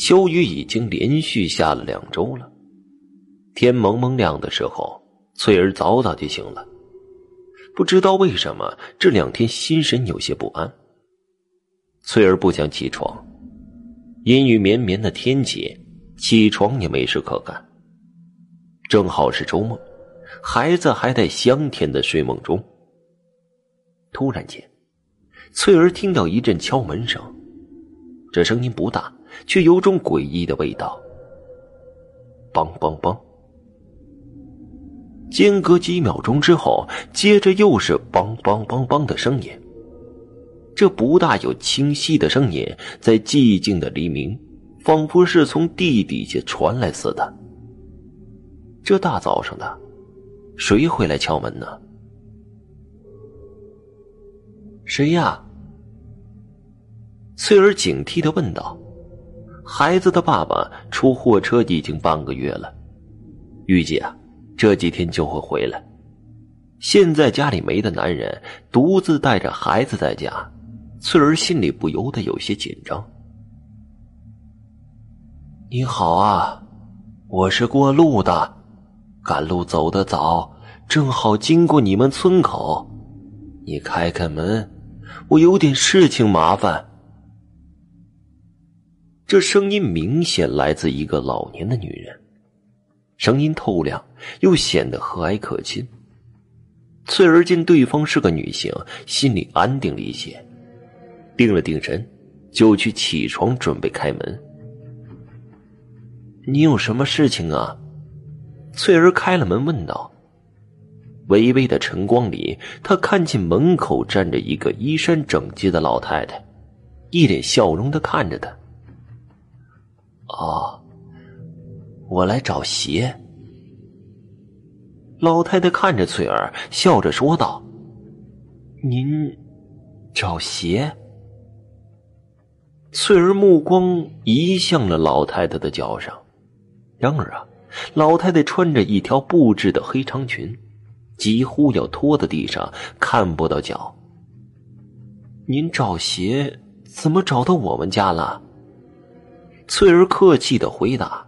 秋雨已经连续下了两周了。天蒙蒙亮的时候，翠儿早早就醒了。不知道为什么这两天心神有些不安。翠儿不想起床，阴雨绵绵的天气，起床也没事可干。正好是周末，孩子还在香甜的睡梦中。突然间，翠儿听到一阵敲门声，这声音不大，却有种诡异的味道。梆梆梆。间隔几秒钟之后，接着又是“梆梆梆梆”的声音。这不大有清晰的声音，在寂静的黎明，仿佛是从地底下传来似的。这大早上的，谁会来敲门呢？谁呀？翠儿警惕的问道。孩子的爸爸出货车已经半个月了，预计啊。这几天就会回来。现在家里没的男人独自带着孩子在家，翠儿心里不由得有些紧张。你好啊，我是过路的，赶路走得早，正好经过你们村口。你开开门，我有点事情麻烦。这声音明显来自一个老年的女人。声音透亮，又显得和蔼可亲。翠儿见对方是个女性，心里安定了一些，定了定神，就去起床准备开门。你有什么事情啊？翠儿开了门问道。微微的晨光里，她看见门口站着一个衣衫整洁的老太太，一脸笑容的看着她。哦。我来找鞋。老太太看着翠儿，笑着说道：“您找鞋？”翠儿目光移向了老太太的脚上，然而啊，老太太穿着一条布制的黑长裙，几乎要拖在地上，看不到脚。您找鞋怎么找到我们家了？翠儿客气的回答。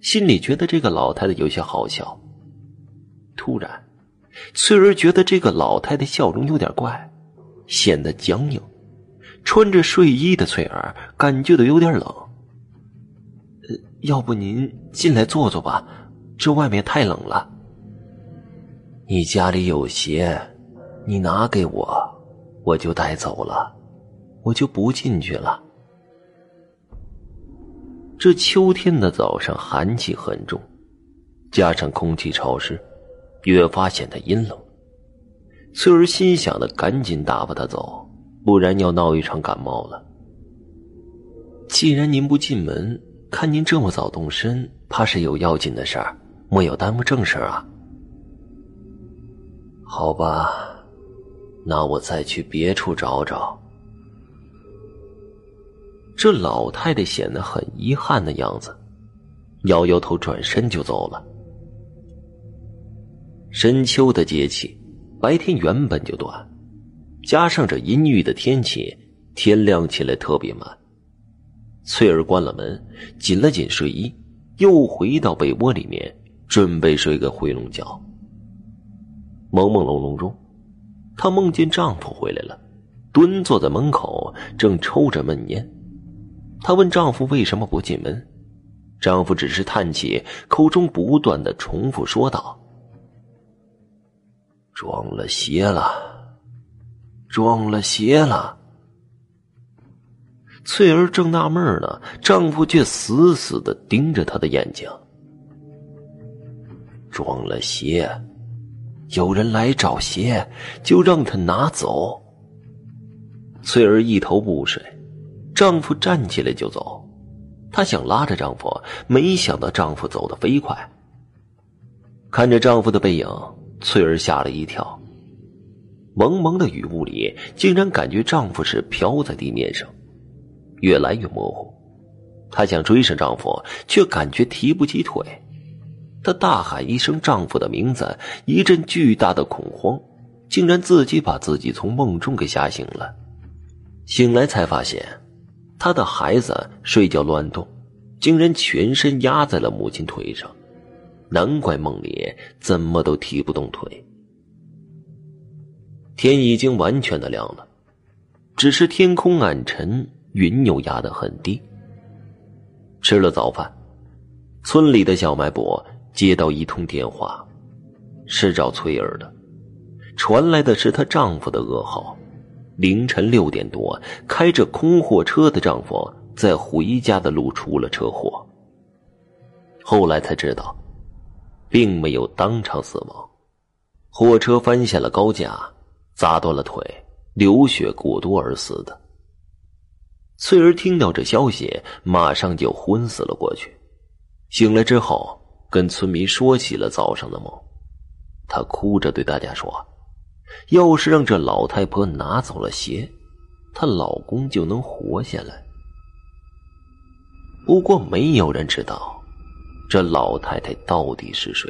心里觉得这个老太太有些好笑。突然，翠儿觉得这个老太太笑容有点怪，显得僵硬。穿着睡衣的翠儿感觉到有点冷。呃，要不您进来坐坐吧，这外面太冷了。你家里有鞋，你拿给我，我就带走了，我就不进去了。这秋天的早上寒气很重，加上空气潮湿，越发显得阴冷。翠儿心想的赶紧打发他走，不然要闹一场感冒了。既然您不进门，看您这么早动身，怕是有要紧的事儿，莫要耽误正事啊。好吧，那我再去别处找找。这老太太显得很遗憾的样子，摇摇头，转身就走了。深秋的节气，白天原本就短，加上这阴郁的天气，天亮起来特别慢。翠儿关了门，紧了紧睡衣，又回到被窝里面，准备睡个回笼觉。朦朦胧胧中，她梦见丈夫回来了，蹲坐在门口，正抽着闷烟。她问丈夫为什么不进门，丈夫只是叹气，口中不断的重复说道：“撞了邪了，撞了邪了。”翠儿正纳闷呢，丈夫却死死的盯着她的眼睛。撞了邪，有人来找鞋，就让他拿走。翠儿一头雾水。丈夫站起来就走，她想拉着丈夫，没想到丈夫走得飞快。看着丈夫的背影，翠儿吓了一跳。蒙蒙的雨雾里，竟然感觉丈夫是飘在地面上，越来越模糊。她想追上丈夫，却感觉提不起腿。她大喊一声丈夫的名字，一阵巨大的恐慌，竟然自己把自己从梦中给吓醒了。醒来才发现。他的孩子睡觉乱动，竟然全身压在了母亲腿上，难怪梦里怎么都提不动腿。天已经完全的亮了，只是天空暗沉，云又压得很低。吃了早饭，村里的小卖部接到一通电话，是找翠儿的，传来的是她丈夫的噩耗。凌晨六点多，开着空货车的丈夫在回家的路出了车祸。后来才知道，并没有当场死亡，货车翻下了高架。砸断了腿，流血过多而死的。翠儿听到这消息，马上就昏死了过去。醒来之后，跟村民说起了早上的梦。她哭着对大家说：“要是让这老太婆拿走了鞋，她老公就能活下来。”不过，没有人知道这老太太到底是谁。